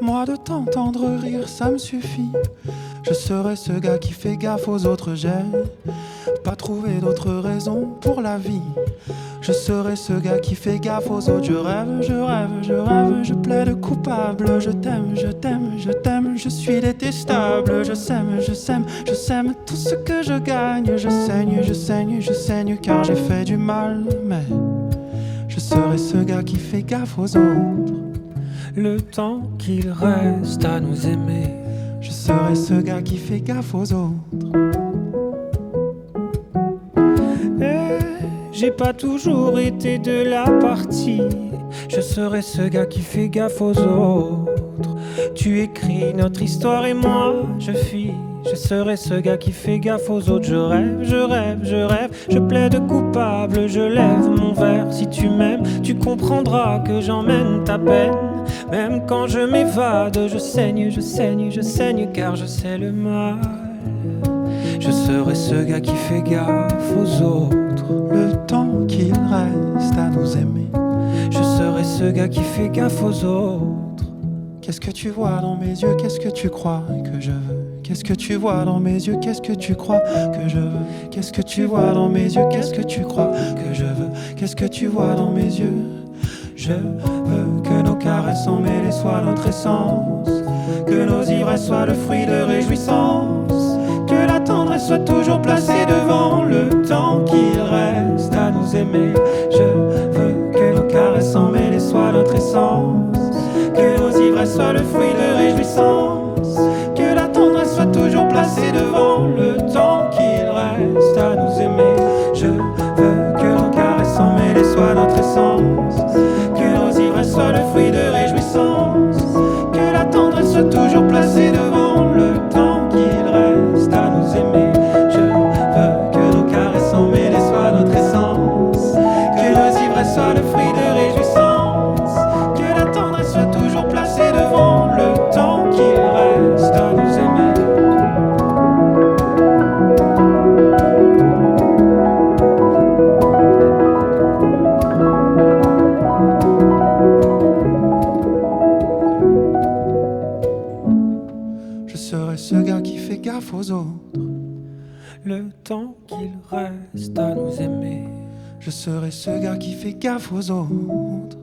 Moi de t'entendre rire, ça me suffit. Je serai ce gars qui fait gaffe aux autres, j'ai pas trouvé d'autre raison pour la vie. Je serai ce gars qui fait gaffe aux autres. Je rêve, je rêve, je rêve, je plaide coupable. Je t'aime, je t'aime, je t'aime, je suis détestable. Je sème, je sème, je sème tout ce que je gagne. Je saigne, je saigne, je saigne car j'ai fait du mal. Mais je serai ce gars qui fait gaffe aux autres. Le temps qu'il reste à nous aimer. Je serai ce gars qui fait gaffe aux autres. Eh, j'ai pas toujours été de la partie. Je serai ce gars qui fait gaffe aux autres. Tu écris notre histoire et moi, je fuis. Je serai ce gars qui fait gaffe aux autres. Je rêve, je rêve, je rêve. Je plaide coupable, je lève mon verre. Si tu m'aimes, tu comprendras que j'emmène ta peine. Même quand je m'évade, je saigne, je saigne, je saigne car je sais le mal. Je serai ce gars qui fait gaffe aux autres. Le temps qu'il reste à nous aimer. Je serai ce gars qui fait gaffe aux autres. Qu'est-ce que tu vois dans mes yeux? Qu'est-ce que tu crois que je veux? Qu'est-ce que tu vois dans mes yeux? Qu'est-ce que tu crois que je veux? Qu'est-ce que tu vois dans mes yeux? Qu'est-ce que tu crois que je veux? Qu'est-ce que tu vois dans mes yeux? Je veux que nos caresses emmêlées soient notre essence. Que nos ivresses soient le fruit de réjouissance. Que la tendresse soit toujours placée devant le temps qu'il reste à nous aimer Ivresses soient le fruit de réjouissance Je serai ce gars qui fait gaffe aux autres. Le temps qu'il reste à nous aimer. Je serai ce gars qui fait gaffe aux autres.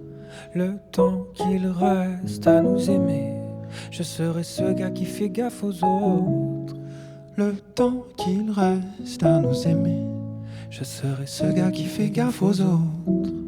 Le temps qu'il reste à nous aimer. Je serai ce gars qui fait gaffe aux autres. Le temps qu'il reste à nous aimer. Je serai ce gars qui fait gaffe aux autres.